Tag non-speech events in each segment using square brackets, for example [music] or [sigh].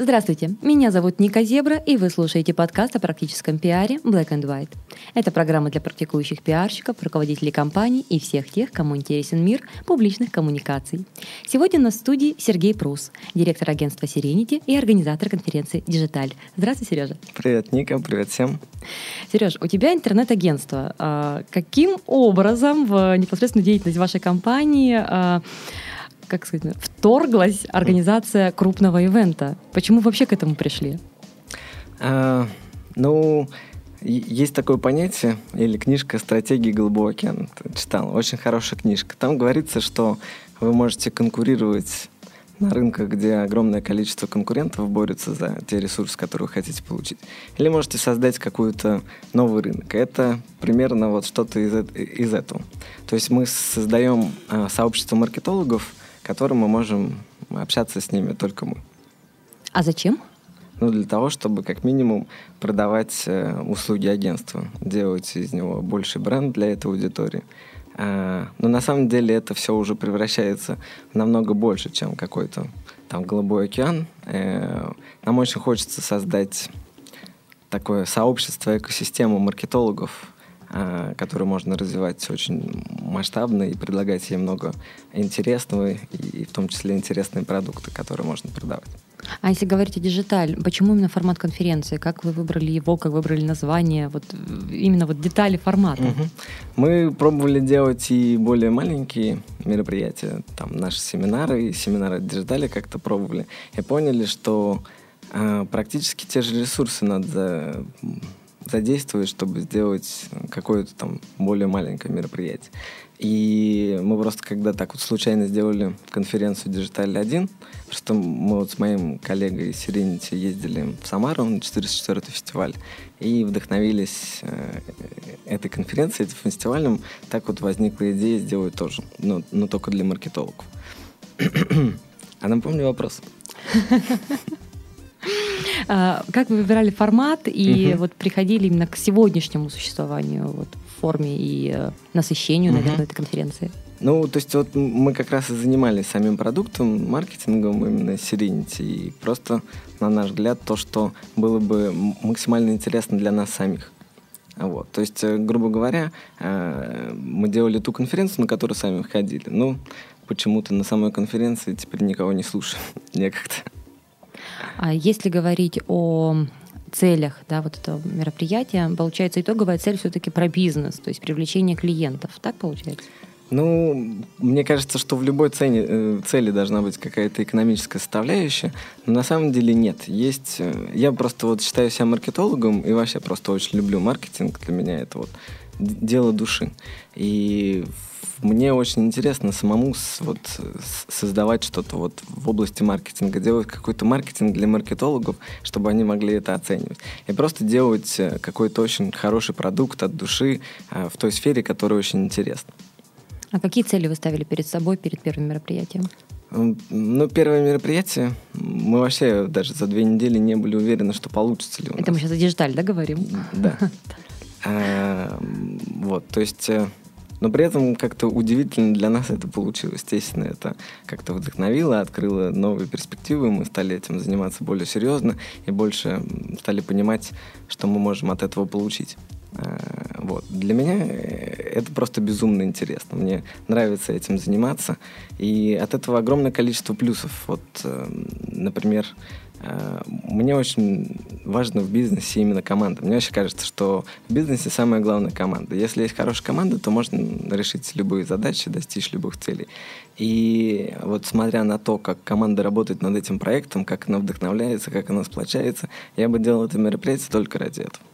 Здравствуйте, меня зовут Ника Зебра, и вы слушаете подкаст о практическом пиаре Black and White. Это программа для практикующих пиарщиков, руководителей компаний и всех тех, кому интересен мир публичных коммуникаций. Сегодня на студии Сергей Прус, директор агентства Serenity и организатор конференции Digital. Здравствуй, Сережа. Привет, Ника, привет всем. Сереж, у тебя интернет-агентство. А каким образом в непосредственную деятельность вашей компании а, как сказать, вторглась организация крупного ивента. Почему вообще к этому пришли? А, ну, есть такое понятие, или книжка «Стратегии Голубого океана». Читал, очень хорошая книжка. Там говорится, что вы можете конкурировать на рынках, где огромное количество конкурентов борются за те ресурсы, которые вы хотите получить. Или можете создать какой-то новый рынок. Это примерно вот что-то из, из этого. То есть мы создаем а, сообщество маркетологов, которым мы можем общаться с ними только мы. А зачем? Ну, для того, чтобы как минимум продавать э, услуги агентства, делать из него больше бренд для этой аудитории. А, но на самом деле это все уже превращается в намного больше, чем какой-то там голубой океан. Э, нам очень хочется создать такое сообщество, экосистему маркетологов, которую можно развивать очень масштабно и предлагать ей много интересного, и в том числе интересные продукты, которые можно продавать. А если говорить о диджиталь, почему именно формат конференции? Как вы выбрали его, как выбрали название? Вот именно вот детали формата. Угу. Мы пробовали делать и более маленькие мероприятия, там наши семинары и семинары диджитали как-то пробовали, и поняли, что э, практически те же ресурсы надо задействовать, чтобы сделать какое-то там более маленькое мероприятие. И мы просто когда так вот случайно сделали конференцию Digital 1, просто мы вот с моим коллегой Serenity ездили в Самару на 404 фестиваль и вдохновились э, этой конференцией, этим фестивалем. Так вот возникла идея сделать тоже, но, но только для маркетологов. [clears throat] а напомню вопрос. [laughs] А, как вы выбирали формат и вот приходили именно к сегодняшнему существованию вот, в форме и э, насыщению, наверное, этой конференции? Ну, то есть вот мы как раз и занимались самим продуктом, маркетингом именно Serenity. И просто, на наш взгляд, то, что было бы максимально интересно для нас самих. Вот. То есть, э, грубо говоря, э, мы делали ту конференцию, на которую сами ходили. Ну, почему-то на самой конференции теперь никого не слушаем. [laughs] Некогда. А если говорить о целях да, вот этого мероприятия, получается, итоговая цель все-таки про бизнес, то есть привлечение клиентов. Так получается? Ну, мне кажется, что в любой цене, э, цели должна быть какая-то экономическая составляющая, но на самом деле нет. Есть, э, я просто вот считаю себя маркетологом и вообще просто очень люблю маркетинг. Для меня это вот дело души. И мне очень интересно самому вот, создавать что-то вот в области маркетинга, делать какой-то маркетинг для маркетологов, чтобы они могли это оценивать. И просто делать э, какой-то очень хороший продукт от души э, в той сфере, которая очень интересна. А какие цели вы ставили перед собой перед первым мероприятием? Ну, первое мероприятие, мы вообще даже за две недели не были уверены, что получится ли у нас. Это мы сейчас о диджитале, да, говорим? Да. [laughs] А, вот, то есть э, но при этом как-то удивительно для нас это получилось. Естественно, это как-то вдохновило, открыло новые перспективы. Мы стали этим заниматься более серьезно и больше стали понимать, что мы можем от этого получить. Э, вот. Для меня э, это просто безумно интересно. Мне нравится этим заниматься. И от этого огромное количество плюсов. Вот, э, например, Э, мне очень важно в бизнесе именно команда. Мне вообще кажется, что в бизнесе самая главная команда. Если есть хорошая команда, то можно решить любые задачи, достичь любых целей. И вот смотря на то, как команда работает над этим проектом, как она вдохновляется, как она сплочается, я бы делал это мероприятие только ради этого.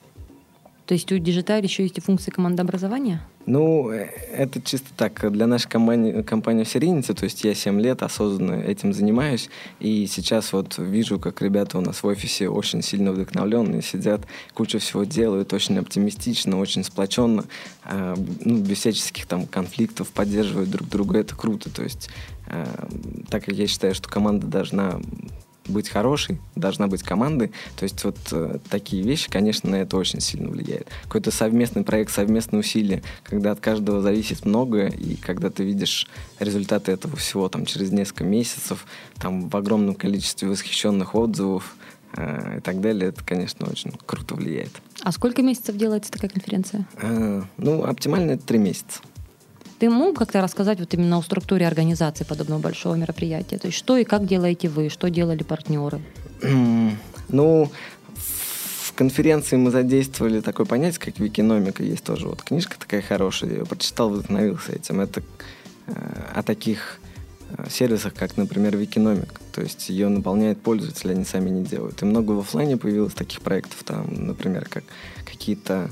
То есть у Digital еще есть и функции командообразования? Ну, э, это чисто так. Для нашей компании, компании Serenity, то есть я 7 лет осознанно этим занимаюсь, и сейчас вот вижу, как ребята у нас в офисе очень сильно вдохновленные, сидят, кучу всего делают, очень оптимистично, очень сплоченно, э, ну, без всяческих там конфликтов, поддерживают друг друга, это круто. То есть, э, так как я считаю, что команда должна быть хорошей, должна быть командой. То есть вот э, такие вещи, конечно, на это очень сильно влияют. Какой-то совместный проект, совместные усилия, когда от каждого зависит многое, и когда ты видишь результаты этого всего там через несколько месяцев, там в огромном количестве восхищенных отзывов, э, и так далее, это, конечно, очень круто влияет. А сколько месяцев делается такая конференция? Э, ну, оптимально это три месяца. Ты мог как-то рассказать вот именно о структуре организации подобного большого мероприятия? То есть что и как делаете вы, что делали партнеры? Ну, в конференции мы задействовали такое понятие, как викиномика. Есть тоже вот книжка такая хорошая, я ее прочитал, вдохновился этим. Это э, о таких э, сервисах, как, например, Викиномик. То есть ее наполняет пользователи, они сами не делают. И много в офлайне появилось таких проектов, там, например, как какие-то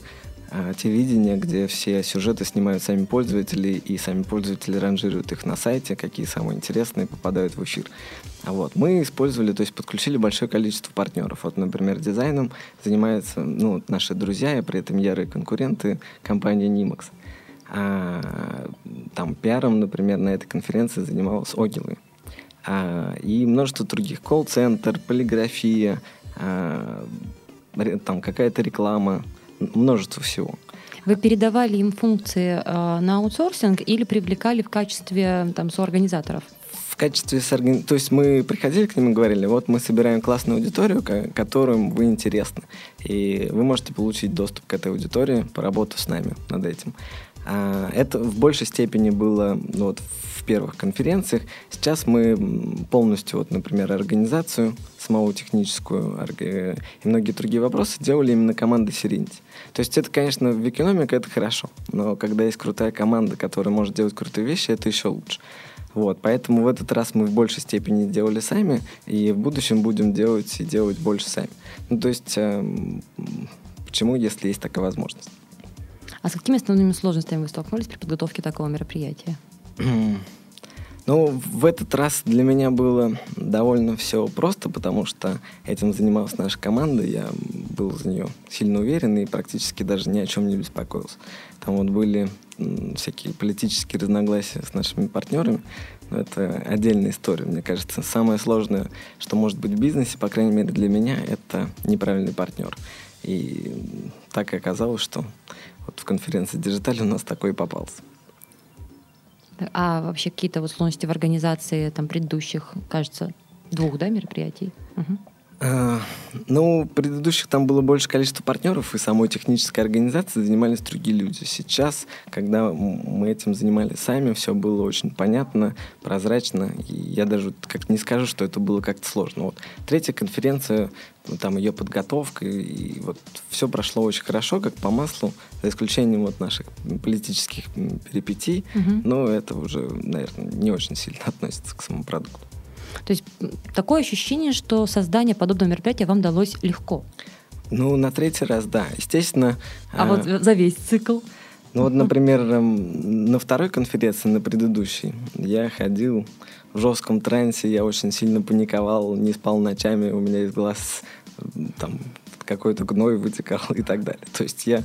телевидения, где все сюжеты снимают сами пользователи, и сами пользователи ранжируют их на сайте, какие самые интересные попадают в эфир. А вот мы использовали, то есть подключили большое количество партнеров. Вот, например, дизайном занимаются ну, наши друзья, и при этом ярые конкуренты компании Nimax. А, там пиаром, например, на этой конференции занималась Огилы. А, и множество других. Колл-центр, полиграфия, а, там какая-то реклама, множество всего. Вы передавали им функции э, на аутсорсинг или привлекали в качестве там, соорганизаторов? В качестве сооргани... То есть мы приходили к ним и говорили, вот мы собираем классную аудиторию, которым вы интересны. И вы можете получить доступ к этой аудитории, поработав с нами над этим. А, это в большей степени было ну, вот, в первых конференциях. Сейчас мы полностью, вот, например, организацию самого техническую и многие другие вопросы делали именно командой Serenity. То есть это, конечно, в экономике это хорошо, но когда есть крутая команда, которая может делать крутые вещи, это еще лучше. Вот, поэтому в этот раз мы в большей степени делали сами, и в будущем будем делать и делать больше сами. Ну, то есть, э, почему, если есть такая возможность? А с какими основными сложностями вы столкнулись при подготовке такого мероприятия? [clears throat] Ну, в этот раз для меня было довольно все просто, потому что этим занималась наша команда, я был за нее сильно уверен и практически даже ни о чем не беспокоился. Там вот были всякие политические разногласия с нашими партнерами, но это отдельная история, мне кажется. Самое сложное, что может быть в бизнесе, по крайней мере для меня, это неправильный партнер. И так и оказалось, что вот в конференции Digital у нас такой попался. А вообще какие-то вот сложности в организации там предыдущих, кажется, двух, да, мероприятий? Угу. А, ну, предыдущих там было больше количества партнеров, и самой технической организацией занимались другие люди. Сейчас, когда мы этим занимались сами, все было очень понятно, прозрачно, и я даже как не скажу, что это было как-то сложно. Вот третья конференция, ну, там ее подготовка, и вот все прошло очень хорошо, как по маслу, за исключением вот наших политических перипетий, угу. но это уже, наверное, не очень сильно относится к самому продукту. То есть такое ощущение, что создание подобного мероприятия вам далось легко. Ну, на третий раз, да. Естественно. А, а вот за весь цикл? Ну вот, например, эм, на второй конференции, на предыдущей, я ходил в жестком трансе, я очень сильно паниковал, не спал ночами, у меня из глаз там какой-то гной вытекал и так далее. То есть я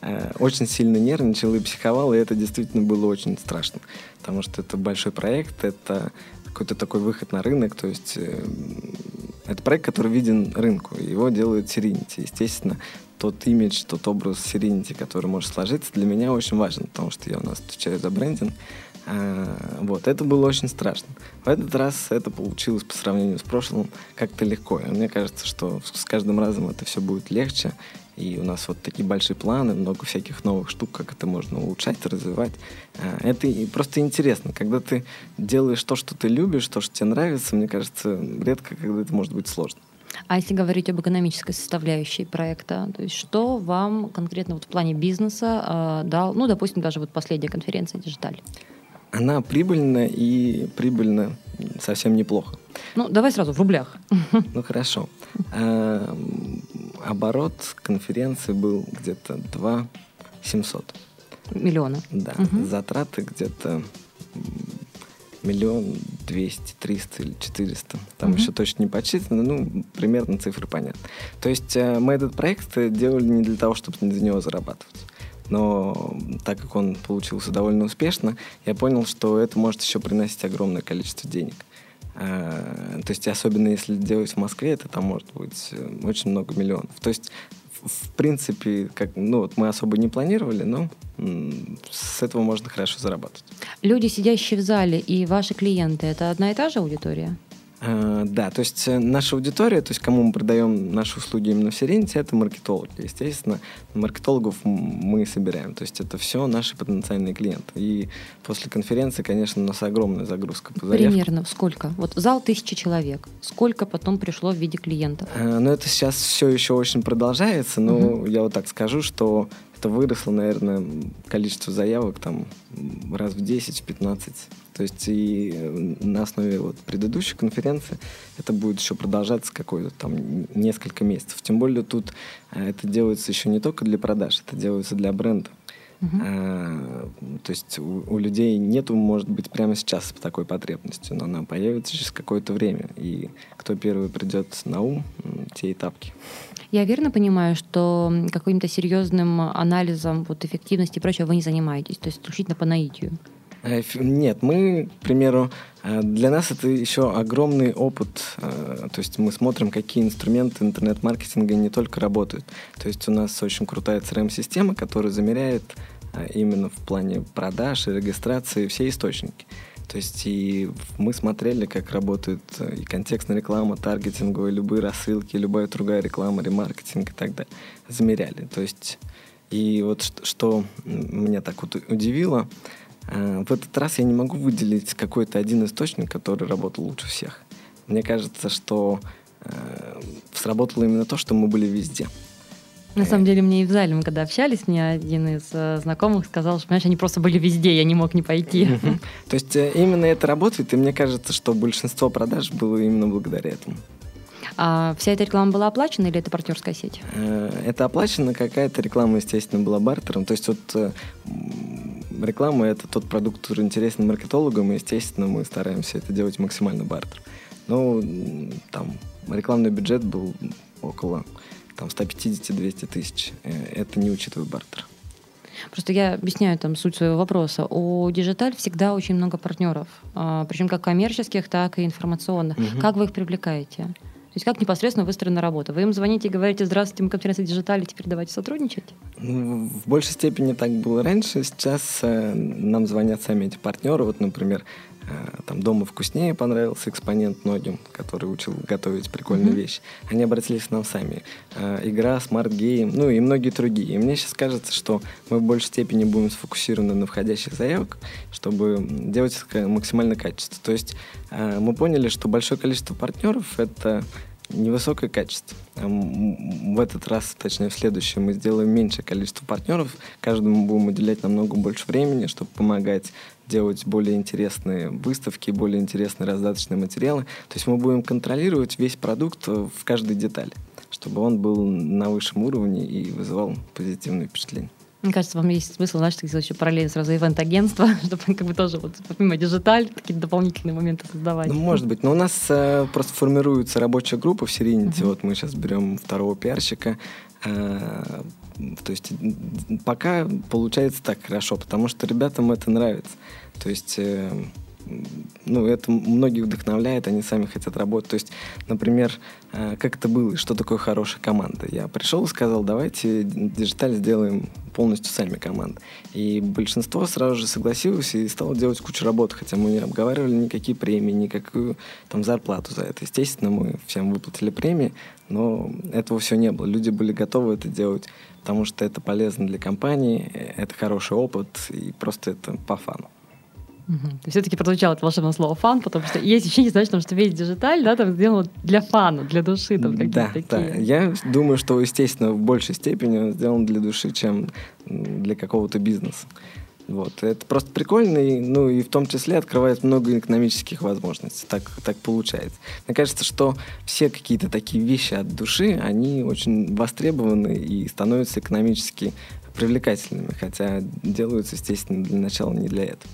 э, очень сильно нервничал и психовал, и это действительно было очень страшно, потому что это большой проект, это какой-то такой выход на рынок, то есть э, это проект, который виден рынку, его делает Serenity. Естественно, тот имидж, тот образ Serenity, который может сложиться, для меня очень важен, потому что я у нас отвечаю за брендинг. А, вот, это было очень страшно. В этот раз это получилось по сравнению с прошлым как-то легко. И мне кажется, что с каждым разом это все будет легче. И у нас вот такие большие планы, много всяких новых штук, как это можно улучшать, развивать. А, это просто интересно. Когда ты делаешь то, что ты любишь, то, что тебе нравится, мне кажется, редко когда это может быть сложно. А если говорить об экономической составляющей проекта, то есть что вам конкретно вот в плане бизнеса э, дал, ну, допустим, даже вот последняя конференция «Диджиталь»? Она прибыльна и прибыльна совсем неплохо. Ну, давай сразу в рублях. [laughs] Ну, хорошо. А, оборот конференции был где-то 2 700. Миллиона. Да. Угу. Затраты где-то миллион двести, триста или четыреста. Там угу. еще точно не подсчитано, ну, примерно цифры понятны. То есть э, мы этот проект делали не для того, чтобы за него зарабатывать. Но так как он получился довольно успешно, я понял, что это может еще приносить огромное количество денег. то есть, особенно если делать в Москве, это там может быть очень много миллионов. То есть, в принципе, как, ну, вот мы особо не планировали, но с этого можно хорошо зарабатывать. Люди, сидящие в зале, и ваши клиенты, это одна и та же аудитория? Э, да, то есть э, наша аудитория, то есть кому мы продаем наши услуги именно в Serenity, это маркетологи. Естественно, маркетологов мы собираем. То есть это все наши потенциальные клиенты. И после конференции, конечно, у нас огромная загрузка по заявкам. Примерно сколько? Вот зал тысячи человек. Сколько потом пришло в виде клиентов? Э, ну, это сейчас все еще очень продолжается, но угу. я вот так скажу, что это выросло, наверное, количество заявок там раз в 10-15 то есть и э, на основе вот предыдущей конференции это будет еще продолжаться какое-то там несколько месяцев. Тем более тут э, это делается еще не только для продаж, это делается для бренда. А, то есть у, у людей нету, может быть, прямо сейчас такой потребности, но она появится через какое-то время. И кто первый придет на ум, те этапки. Я верно понимаю, что каким-то серьезным анализом вот, эффективности и прочего вы не занимаетесь, то есть исключительно по наитию? Э, нет, мы, к примеру, э, для нас это еще огромный опыт. Э, то есть мы смотрим, какие инструменты интернет-маркетинга не только работают. То есть у нас очень крутая CRM-система, которая замеряет именно в плане продаж и регистрации все источники. То есть и мы смотрели, как работает и контекстная реклама, таргетинговая, любые рассылки, любая другая реклама, ремаркетинг и так далее. Замеряли. То есть и вот что, что меня так вот удивило, в этот раз я не могу выделить какой-то один источник, который работал лучше всех. Мне кажется, что э, сработало именно то, что мы были везде. На самом деле, мне и в зале, мы когда общались, мне один из э, знакомых сказал, что, понимаешь, они просто были везде, я не мог не пойти. То есть э, именно это работает, и мне кажется, что большинство продаж было именно благодаря этому. А вся эта реклама была оплачена или это партнерская сеть? Э, это оплачена какая-то реклама, естественно, была бартером. То есть вот реклама — это тот продукт, который интересен маркетологам, и, естественно, мы стараемся это делать максимально бартер. Ну, там, рекламный бюджет был около там, 150-200 тысяч. Э, это не учитывая бартер. Просто я объясняю там суть своего вопроса. У Digital всегда очень много партнеров, а, причем как коммерческих, так и информационных. Угу. Как вы их привлекаете? То есть как непосредственно выстроена работа? Вы им звоните и говорите, здравствуйте, мы конференция Digital, теперь давайте сотрудничать? Ну, в большей степени так было раньше. Сейчас э, нам звонят сами эти партнеры. Вот, например, там «Дома вкуснее» понравился экспонент многим, который учил готовить прикольные mm-hmm. вещи. Они обратились к нам сами. Э, игра, Game, ну и многие другие. И мне сейчас кажется, что мы в большей степени будем сфокусированы на входящих заявках, чтобы делать максимально качество. То есть э, мы поняли, что большое количество партнеров — это невысокое качество. В этот раз, точнее в следующем, мы сделаем меньшее количество партнеров. Каждому будем уделять намного больше времени, чтобы помогать делать более интересные выставки, более интересные раздаточные материалы. То есть мы будем контролировать весь продукт в каждой детали, чтобы он был на высшем уровне и вызывал позитивные впечатления. Мне кажется, вам есть смысл, знаешь, так сделать еще параллельно сразу ивент-агентство, [laughs] чтобы как бы тоже вот помимо диджиталь какие-то дополнительные моменты создавать. Ну, может быть. Но у нас э, просто формируется рабочая группа в Serenity. Uh-huh. Вот мы сейчас берем второго пиарщика. Э, то есть пока получается так хорошо, потому что ребятам это нравится. То есть э, ну, это многих вдохновляет, они сами хотят работать. То есть, например, э, как это было, что такое хорошая команда? Я пришел и сказал, давайте диджиталь сделаем полностью сами команды. И большинство сразу же согласилось и стало делать кучу работы, хотя мы не обговаривали никакие премии, никакую там зарплату за это. Естественно, мы всем выплатили премии, но этого все не было. Люди были готовы это делать, потому что это полезно для компании, э, это хороший опыт, и просто это по фану. Угу. Все-таки прозвучало это волшебное слово fun, потому что есть ощущение, знаешь, что весь диджиталь, да, там сделан для фана, для души, там да, такие. Да, я думаю, что, естественно, в большей степени он сделан для души, чем для какого-то бизнеса. Вот. Это просто прикольно, и, ну и в том числе открывает много экономических возможностей. Так, так получается. Мне кажется, что все какие-то такие вещи от души, они очень востребованы и становятся экономически привлекательными, хотя делаются, естественно, для начала не для этого.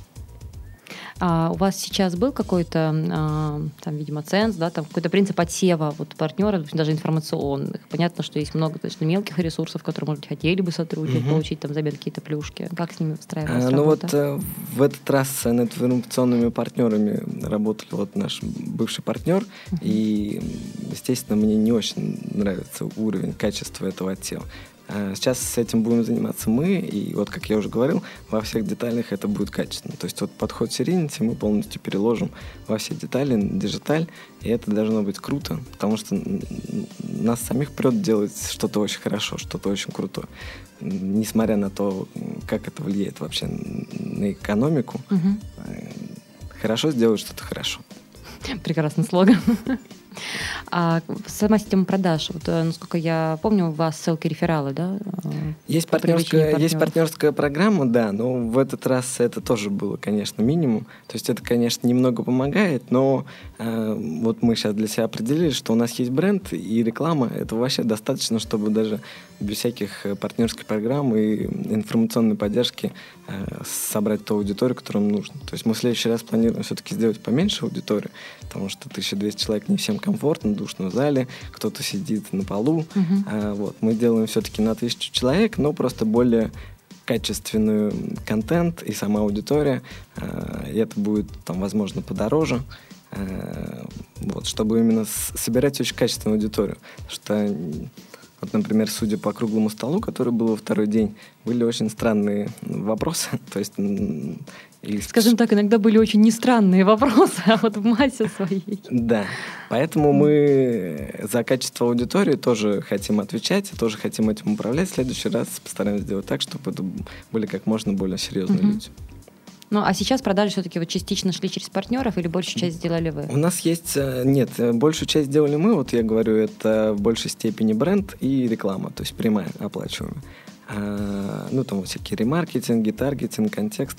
А у вас сейчас был какой-то, а, там, видимо, ценз, да, там какой-то принцип отсева вот партнеров, даже информационных? Понятно, что есть много точно мелких ресурсов, которые, может быть, хотели бы сотрудничать, угу. получить там взамен какие-то плюшки. Как с ними выстраивалась а, Ну вот э, в этот раз с информационными партнерами работали вот наш бывший партнер, угу. и, естественно, мне не очень нравится уровень качества этого отсева. А сейчас с этим будем заниматься мы, и вот, как я уже говорил, во всех деталях это будет качественно. То есть вот подход Serenity мы полностью переложим во все детали, диджиталь, и это должно быть круто, потому что нас самих прет делать что-то очень хорошо, что-то очень крутое. Несмотря на то, как это влияет вообще на экономику, угу. хорошо сделать что-то хорошо. Прекрасный слоган. А сама система продаж, вот, э, насколько я помню, у вас ссылки рефералы, да? Э, есть партнерская, есть партнерская программа, да, но в этот раз это тоже было, конечно, минимум. То есть это, конечно, немного помогает, но э, вот мы сейчас для себя определили, что у нас есть бренд и реклама, это вообще достаточно, чтобы даже без всяких э, партнерских программ и информационной поддержки э, собрать ту аудиторию, которую нам нужно. То есть мы в следующий раз планируем все-таки сделать поменьше аудиторию, потому что 1200 человек не всем комфортно, душно в зале, кто-то сидит на полу. Uh-huh. А, вот, мы делаем все-таки на тысячу человек, но просто более качественный контент и сама аудитория. А, и это будет, там, возможно, подороже. А, вот, чтобы именно собирать очень качественную аудиторию. Что вот, например, судя по круглому столу, который был во второй день, были очень странные вопросы. [laughs] То есть и... Скажем так, иногда были очень не странные вопросы, а вот в массе своей. Да, поэтому мы за качество аудитории тоже хотим отвечать, тоже хотим этим управлять. В следующий раз постараемся сделать так, чтобы это были как можно более серьезные угу. люди. Ну, а сейчас продажи все-таки вот частично шли через партнеров или большую часть сделали вы? У нас есть... Э, нет, э, большую часть сделали мы. Вот я говорю, это в большей степени бренд и реклама, то есть прямая, оплачиваемая. А, ну, там всякие ремаркетинги, таргетинг, контекст.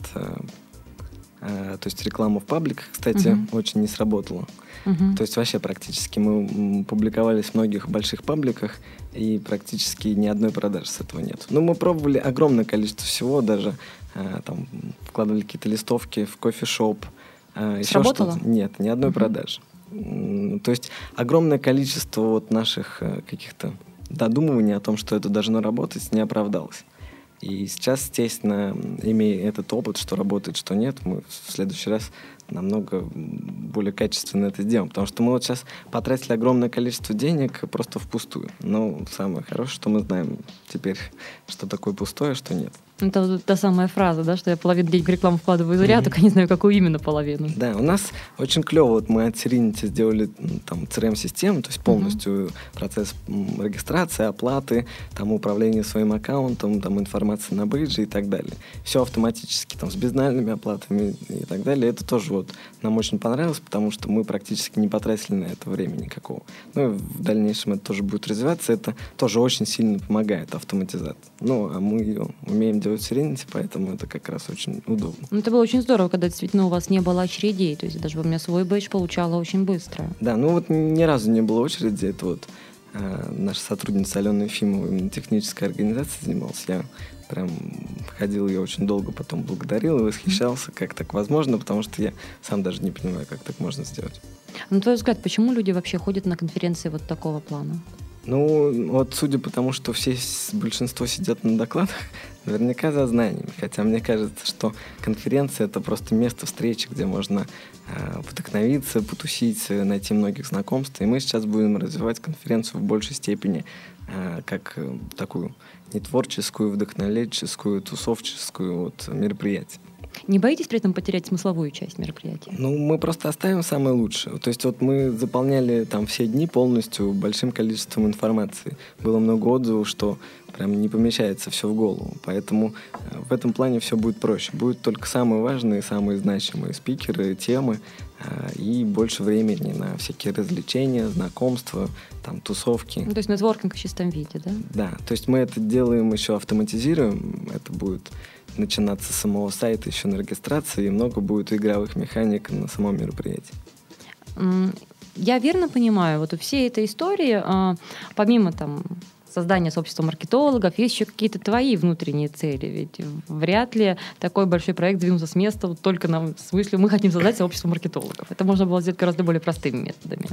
А, то есть реклама в пабликах, кстати, uh-huh. очень не сработала. Uh-huh. То есть вообще практически мы публиковались в многих больших пабликах, и практически ни одной продажи с этого нет. Ну, мы пробовали огромное количество всего, даже а, там вкладывали какие-то листовки в кофешоп. А, Сработало? Что-то. Нет, ни одной uh-huh. продажи. То есть огромное количество вот наших э, каких-то додумываний о том, что это должно работать, не оправдалось. И сейчас, естественно, имея этот опыт, что работает, что нет, мы в следующий раз намного более качественно это сделаем. Потому что мы вот сейчас потратили огромное количество денег просто впустую. Но самое хорошее, что мы знаем теперь, что такое пустое, что нет. Это та самая фраза, да, что я половину денег в рекламу вкладываю зря, mm-hmm. только не знаю, какую именно половину. Да, у нас очень клево, вот мы от Serenity сделали там CRM-систему, то есть полностью mm-hmm. процесс регистрации, оплаты, там управления своим аккаунтом, там информация на бейдже и так далее. Все автоматически, там с безнальными оплатами и так далее. Это тоже вот нам очень понравилось, потому что мы практически не потратили на это времени никакого. Ну и в дальнейшем это тоже будет развиваться, это тоже очень сильно помогает автоматизация. Ну, а мы ее умеем делать делать Serenity, поэтому это как раз очень удобно. Ну, это было очень здорово, когда действительно у вас не было очередей, то есть даже у меня свой бэдж получала очень быстро. Да, ну вот ни разу не было очереди, это вот э, наша сотрудница Алена Ефимова именно технической организацией занималась. Я прям ходил ее очень долго, потом благодарил и восхищался, как так возможно, потому что я сам даже не понимаю, как так можно сделать. На твой взгляд, почему люди вообще ходят на конференции вот такого плана? Ну, вот судя по тому, что все, большинство сидят на докладах, наверняка за знаниями. Хотя мне кажется, что конференция — это просто место встречи, где можно э, вдохновиться, потусить, найти многих знакомств. И мы сейчас будем развивать конференцию в большей степени э, как э, такую не творческую, вдохновленческую, тусовческую вот, мероприятие. Не боитесь при этом потерять смысловую часть мероприятия? Ну, мы просто оставим самое лучшее. То есть вот мы заполняли там все дни полностью большим количеством информации. Было много отзывов, что прям не помещается все в голову. Поэтому э, в этом плане все будет проще. Будут только самые важные, самые значимые спикеры, темы э, и больше времени на всякие развлечения, знакомства, там, тусовки. Ну, то есть нетворкинг в чистом виде, да? Да, то есть мы это делаем еще автоматизируем. Это будет начинаться с самого сайта еще на регистрации, и много будет игровых механик на самом мероприятии. Я верно понимаю, вот у всей этой истории, а, помимо там создания сообщества маркетологов, есть еще какие-то твои внутренние цели. Ведь вряд ли такой большой проект двинулся с места вот только нам с мыслью «мы хотим создать сообщество маркетологов». Это можно было сделать гораздо более простыми методами.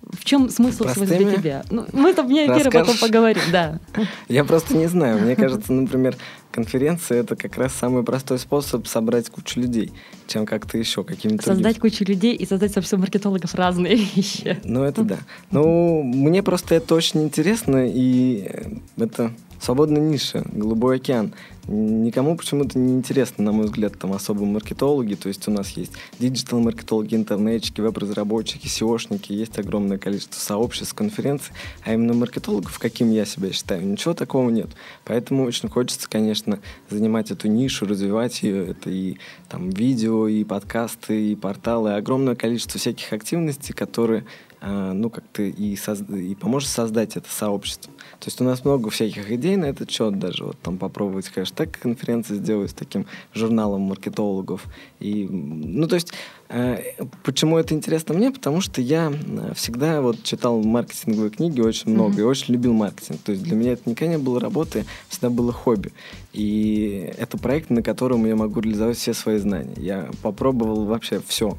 В чем смысл Простыми? для тебя? Ну, мы это вне эфира потом поговорим, да. [laughs] Я просто не знаю. Мне кажется, например, конференция это как раз самый простой способ собрать кучу людей, чем как-то еще какими-то Создать кучу людей и создать сообщество маркетологов разные [laughs] вещи. Ну, это да. Ну, мне просто это очень интересно, и это свободная ниша, голубой океан. Никому почему-то не интересно, на мой взгляд, там особо маркетологи. То есть у нас есть диджитал-маркетологи, интернетчики, веб-разработчики, SEOшники, есть огромное количество сообществ, конференций. А именно маркетологов, каким я себя считаю, ничего такого нет. Поэтому очень хочется, конечно, занимать эту нишу, развивать ее. Это и там видео, и подкасты, и порталы, огромное количество всяких активностей, которые ну, как-то и, созда- и поможет создать это сообщество. То есть у нас много всяких идей на этот счет, даже вот там попробовать хэштег конференции сделать с таким журналом маркетологов. И, ну, то есть, э, почему это интересно мне? Потому что я э, всегда вот читал маркетинговые книги очень много Мгм. и очень любил маркетинг. То есть для меня это никогда не было работы, всегда было хобби. И это проект, на котором я могу реализовать все свои знания. Я попробовал вообще все.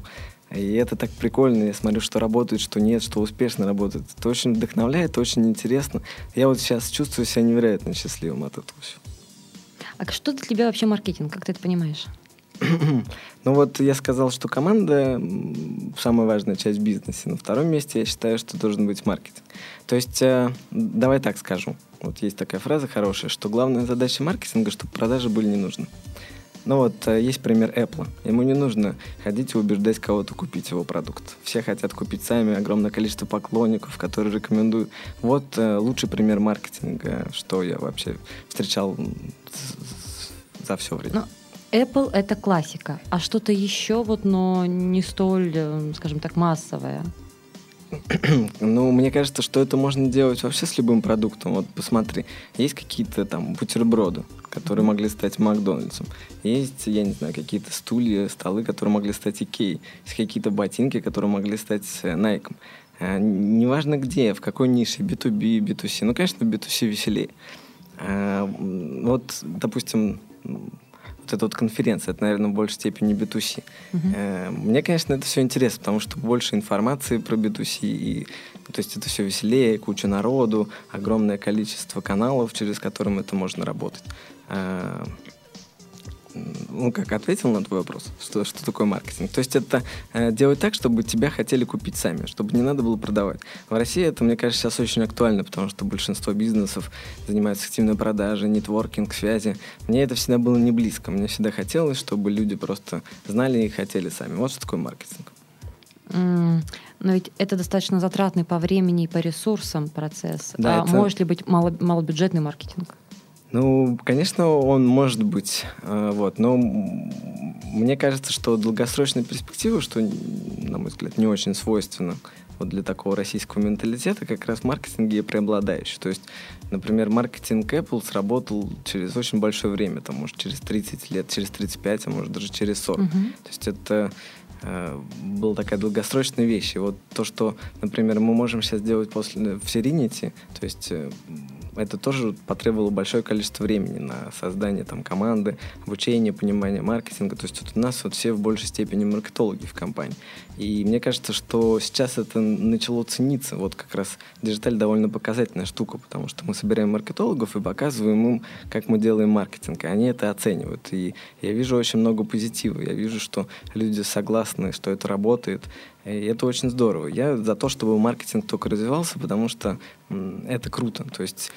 И это так прикольно. Я смотрю, что работает, что нет, что успешно работает. Это очень вдохновляет, очень интересно. Я вот сейчас чувствую себя невероятно счастливым от этого всего. А что для тебя вообще маркетинг? Как ты это понимаешь? [clears throat] Ну вот я сказал, что команда самая важная часть бизнеса. На втором месте я считаю, что должен быть маркетинг. То есть, э, давай так скажу. Вот есть такая фраза хорошая, что главная задача маркетинга, чтобы продажи были не нужны. Ну вот э, есть пример Apple. Ему не нужно ходить и убеждать кого-то купить его продукт. Все хотят купить сами, огромное количество поклонников, которые рекомендуют. Вот э, лучший пример маркетинга, что я вообще встречал за все время. Ну, Apple это классика, а что-то еще вот, но не столь, э, скажем так, массовое. [clears throat] Ну, мне кажется, что это можно делать вообще с любым продуктом. Вот посмотри, есть какие-то там бутерброды, которые могли стать Макдональдсом. Есть, я не знаю, какие-то стулья, столы, которые могли стать Икеей. Есть какие-то ботинки, которые могли стать э, Nike. А, Неважно где, в какой нише, B2B, B2C. Ну, конечно, B2C веселее. М, Вот, допустим, вот эта вот конференция, это, наверное, в большей степени B2C. Мгм. Э, Мне, конечно, это все интересно, потому что больше информации про B2C, и, то есть это все веселее, куча народу, огромное количество каналов, через которым это можно работать. М, Ну, как ответил на твой вопрос, что, что такое маркетинг? То есть это э, делать так, чтобы тебя хотели купить сами, чтобы не надо было продавать. В России это, мне кажется, сейчас очень актуально, потому что большинство бизнесов занимаются активной продажей, нетворкинг, связи. Мне это всегда было не близко. Мне всегда хотелось, чтобы люди просто знали и хотели сами. Вот что такое маркетинг. М, Но ведь это достаточно затратный по времени и по ресурсам процесс. Да, а это- может ли быть мало, малобюджетный маркетинг? Ну, конечно, он может быть, э, вот, но мне кажется, что долгосрочная перспектива, что, на мой взгляд, не очень свойственно вот для такого российского менталитета, как раз в маркетинге преобладающий. То есть, например, маркетинг Apple сработал через очень большое время, там, может, через 30 лет, через 35, а может, даже через 40. Мгм. То есть это э, была такая долгосрочная вещь. И вот то, что, например, мы можем сейчас делать после, в Serenity, то есть э, это тоже потребовало большое количество времени на создание там, команды, обучение, понимание маркетинга. То есть вот у нас вот все в большей степени маркетологи в компании. И мне кажется, что сейчас это начало цениться. Вот как раз диджиталь довольно показательная штука, потому что мы собираем маркетологов и показываем им, как мы делаем маркетинг. И они это оценивают. И я вижу очень много позитива. Я вижу, что люди согласны, что это работает. И это очень здорово. Я за то, чтобы маркетинг только развивался, потому что это круто. То есть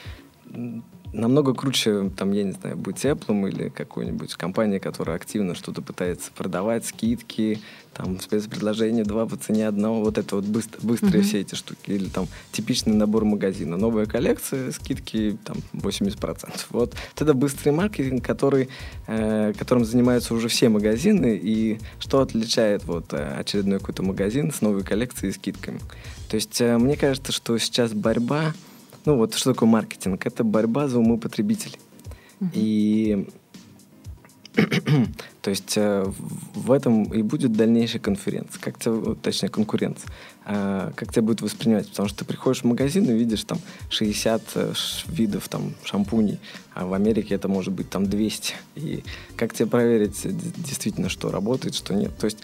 намного круче, там, я не знаю, быть Apple или какой-нибудь компанией, которая активно что-то пытается продавать, скидки, там, спецпредложения, два по цене одного, вот это вот быстро, быстрые Мгм. все эти штуки. Или там типичный набор магазина. Новая коллекция, скидки там 80%. Вот это быстрый маркетинг, который, э, которым занимаются уже все магазины, и что отличает вот э, очередной какой-то магазин с новой коллекцией и скидками. То есть э, мне кажется, что сейчас борьба, ну вот что такое маркетинг? Это борьба за умы потребителей. И [clears throat] То есть э, в этом и будет дальнейшая конференция, как тебя, точнее конкуренция, а, как тебя будет воспринимать, потому что ты приходишь в магазин и видишь там 60 э, видов там шампуней, а в Америке это может быть там 200. И как тебе проверить действительно, что работает, что нет. То есть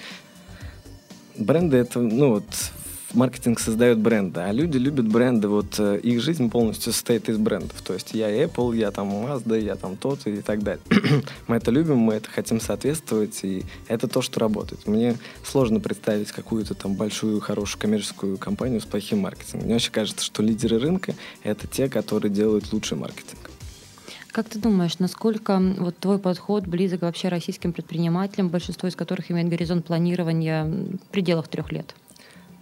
бренды это, ну вот маркетинг создает бренды, а люди любят бренды, вот э, их жизнь полностью состоит из брендов. То есть я Apple, я там Mazda, я там тот и так далее. [clears throat] мы это любим, мы это хотим соответствовать, и это то, что работает. Мне сложно представить какую-то там большую, хорошую коммерческую компанию с плохим маркетингом. Мне вообще кажется, что лидеры рынка — это те, которые делают лучший маркетинг. Как ты думаешь, насколько вот твой подход близок вообще российским предпринимателям, большинство из которых имеет горизонт планирования в пределах трех лет?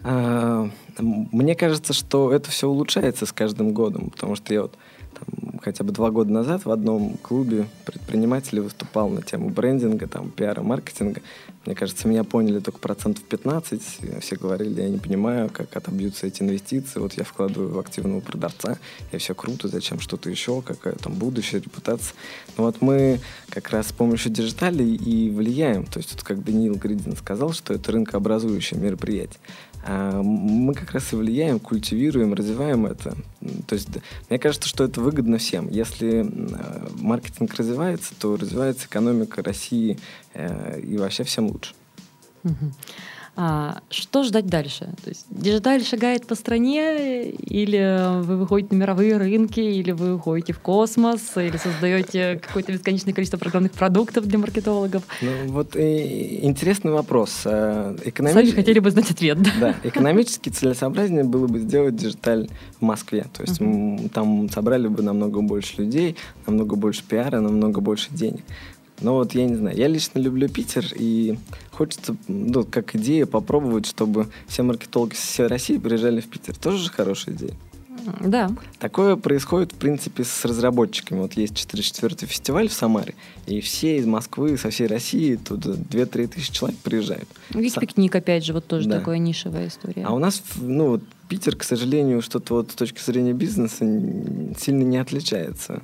А, мне кажется, что это все улучшается с каждым годом, потому что я вот там, хотя бы два года назад в одном клубе предпринимателей выступал на тему брендинга, там, пиара, маркетинга. Мне кажется, меня поняли только процентов 15. Все говорили, я не понимаю, как отобьются эти инвестиции. Вот я вкладываю в активного продавца, и все круто, зачем что-то еще, какая там будущая репутация. Но вот мы как раз с помощью диджитали и влияем. То есть, вот как Даниил Гридин сказал, что это рынкообразующее мероприятие. А мы как раз и влияем, культивируем, развиваем это. То есть мне кажется, что это выгодно всем. Если маркетинг развивается, то развивается экономика России э, и вообще всем лучше. А, что ждать дальше? То есть диджиталь шагает по стране, или вы выходите на мировые рынки, или вы уходите в космос, или создаете какое-то бесконечное количество программных продуктов для маркетологов? Ну, вот и интересный вопрос. А, Экономич... Сами хотели бы знать ответ. Да, да экономически целесообразнее было бы сделать диджиталь в Москве. То есть uh-huh. там собрали бы намного больше людей, намного больше пиара, намного больше денег. Но вот я не знаю, я лично люблю Питер, и хочется, ну, как идея попробовать, чтобы все маркетологи со всей России приезжали в Питер. Тоже же хорошая идея. Да. Такое происходит, в принципе, с разработчиками. Вот есть 404-й фестиваль в Самаре, и все из Москвы, со всей России, туда 2-3 тысячи человек приезжают. Есть С... пикник, опять же, вот тоже да. такая нишевая история. А у нас, ну, вот Питер, к сожалению, что-то вот с точки зрения бизнеса сильно не отличается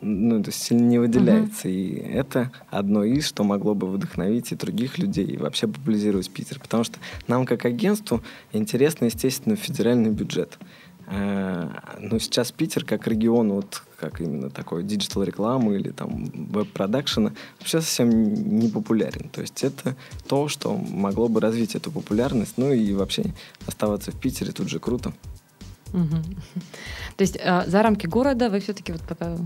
ну, то есть сильно не выделяется. Uh-huh. И это одно из, что могло бы вдохновить и других людей, и вообще популяризировать Питер. Потому что нам, как агентству, интересно, естественно, федеральный бюджет. А, но сейчас Питер как регион, вот как именно такой digital рекламы или там веб-продакшена, вообще совсем не популярен. То есть это то, что могло бы развить эту популярность, ну и вообще оставаться в Питере тут же круто. Угу. [laughs] То есть э, за рамки города вы все-таки вот пока...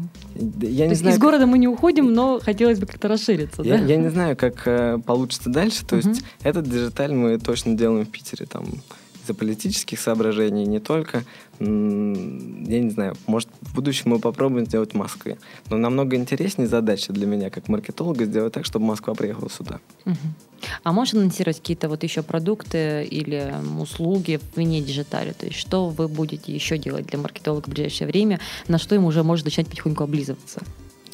Я не знаю, из города мы не уходим, но хотелось бы как-то расшириться, я, да? Я не знаю, как э, получится дальше. То угу. есть этот диджиталь мы точно делаем в Питере. Там из-за политических соображений, не только. Я не знаю, может, в будущем мы попробуем сделать в Москве. Но намного интереснее задача для меня, как маркетолога, сделать так, чтобы Москва приехала сюда. А можешь анонсировать какие-то вот еще продукты или услуги вне диджитали? То есть что вы будете еще делать для маркетолога в ближайшее время, на что ему уже может начать потихоньку облизываться?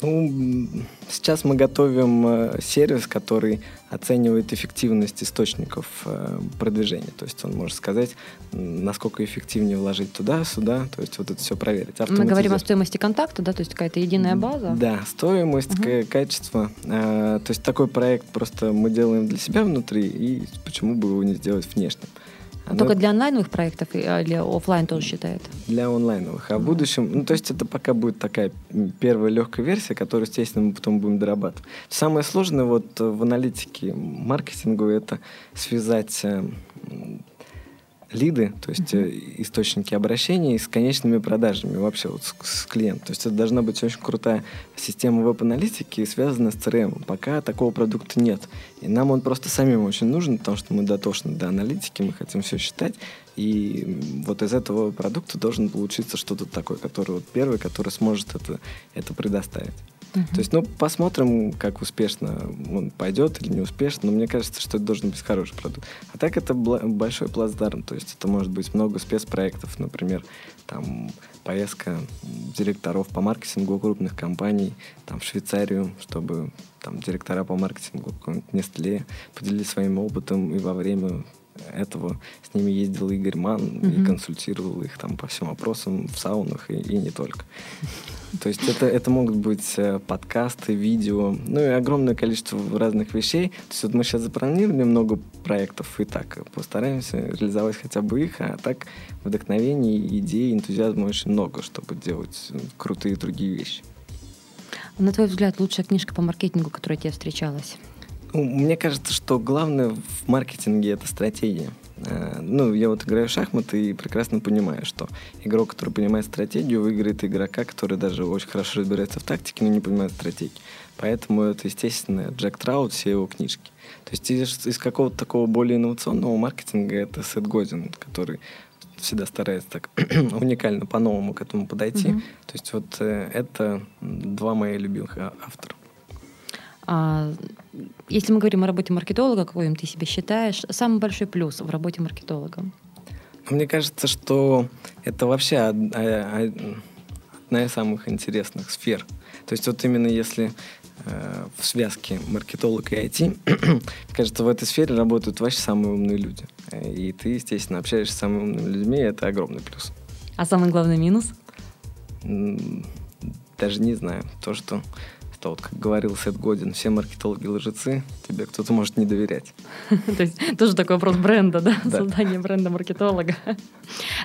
Ну, сейчас мы готовим э, сервис, который оценивает эффективность источников э, продвижения. То есть он может сказать, насколько эффективнее вложить туда, сюда, то есть вот это все проверить. Мы говорим о стоимости контакта, да, то есть какая-то единая база? Да, стоимость, угу. качество. Э, то есть такой проект просто мы делаем для себя внутри, и почему бы его не сделать внешним. Оно... Только для онлайновых проектов или офлайн тоже считает? Для онлайновых. А в будущем, ну, то есть это пока будет такая первая легкая версия, которую, естественно, мы потом будем дорабатывать. Самое сложное вот в аналитике маркетингу это связать э, лиды, то есть mm-hmm. источники обращений с конечными продажами вообще вот с, с клиентом. То есть это должна быть очень крутая система веб-аналитики, связанная с CRM. Пока такого продукта нет. И нам он просто самим очень нужен, потому что мы дотошны до аналитики, мы хотим все считать. И вот из этого продукта должен получиться что-то такое, который вот первый, который сможет это, это предоставить. Uh-huh. То есть, ну, посмотрим, как успешно он пойдет или не успешно, но мне кажется, что это должен быть хороший продукт. А так это большой плацдарм, то есть это может быть много спецпроектов, например, там поездка директоров по маркетингу крупных компаний там, в Швейцарию, чтобы там директора по маркетингу Nestle поделились своим опытом и во время этого с ними ездил Игорь Ман Мгм. и консультировал их там по всем вопросам в саунах и, и не только. То есть это, это могут быть э, подкасты, видео, ну и огромное количество разных вещей. То есть вот мы сейчас запланировали много проектов и так постараемся реализовать хотя бы их, а так вдохновений, идей, энтузиазма очень много, чтобы делать э, крутые другие вещи. На твой взгляд, лучшая книжка по маркетингу, которая тебе встречалась? Ну, мне кажется, что главное в маркетинге это стратегия. Э, Ну, я вот играю в шахматы и прекрасно понимаю, что игрок, который понимает стратегию, выиграет игрока, который даже очень хорошо разбирается в тактике, но не понимает стратегии. Поэтому это, естественно, Джек Траут, все его книжки. То есть из, из какого-то такого более инновационного маркетинга это Сет Годин, который всегда старается так [clears throat] уникально по-новому к этому подойти. Мгм. То есть вот э, это два моих любимых а- автора. А, если мы говорим о работе маркетолога, какой ты себя считаешь, самый большой плюс в работе маркетолога? Мне кажется, что это вообще а- а- одна из самых интересных сфер. То есть вот именно если э, в связке маркетолог и IT, [clears throat] кажется, в этой сфере работают вообще самые умные люди. И ты, естественно, общаешься с самыми умными людьми, и это огромный плюс. А самый главный минус? Даже не знаю. То, что, что вот как говорил Сет Годин, все маркетологи лжецы, тебе кто-то может не доверять. [laughs] То есть тоже такой вопрос бренда, да? Да. Создание бренда маркетолога. [laughs]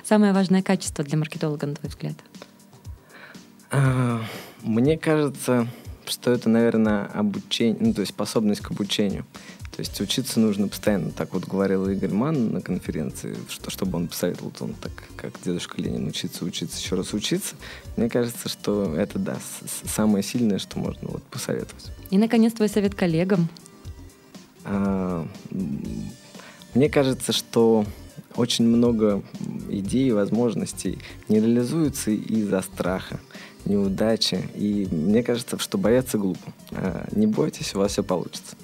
Самое важное качество для маркетолога, на твой взгляд? А, Мне кажется, что это, наверное, обучение, ну, то есть способность к обучению. То есть учиться нужно постоянно. Так вот говорил Игорь Ман на конференции, что, чтобы он посоветовал, то он так, как дедушка Ленин, учиться, учиться, еще раз учиться. Мне кажется, что это, да, самое сильное, что можно вот посоветовать. И, наконец, твой совет коллегам. А, Мне кажется, что очень много идей и возможностей не реализуются из-за страха, неудачи. И мне кажется, что бояться глупо. А, Не бойтесь, у вас все получится.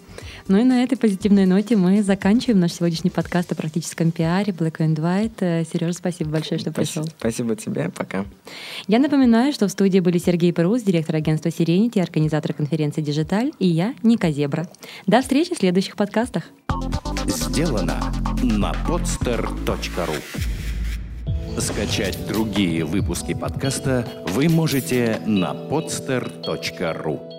Ну и на этой позитивной ноте мы заканчиваем наш сегодняшний подкаст о практическом пиаре Black and White. Сережа, спасибо большое, что пришел. Спасибо, тебе, пока. Я напоминаю, что в студии были Сергей Перус, директор агентства Serenity, организатор конференции Digital, и я, Ника Зебра. До встречи в следующих подкастах. Сделано на podster.ru Скачать другие выпуски подкаста вы можете на podster.ru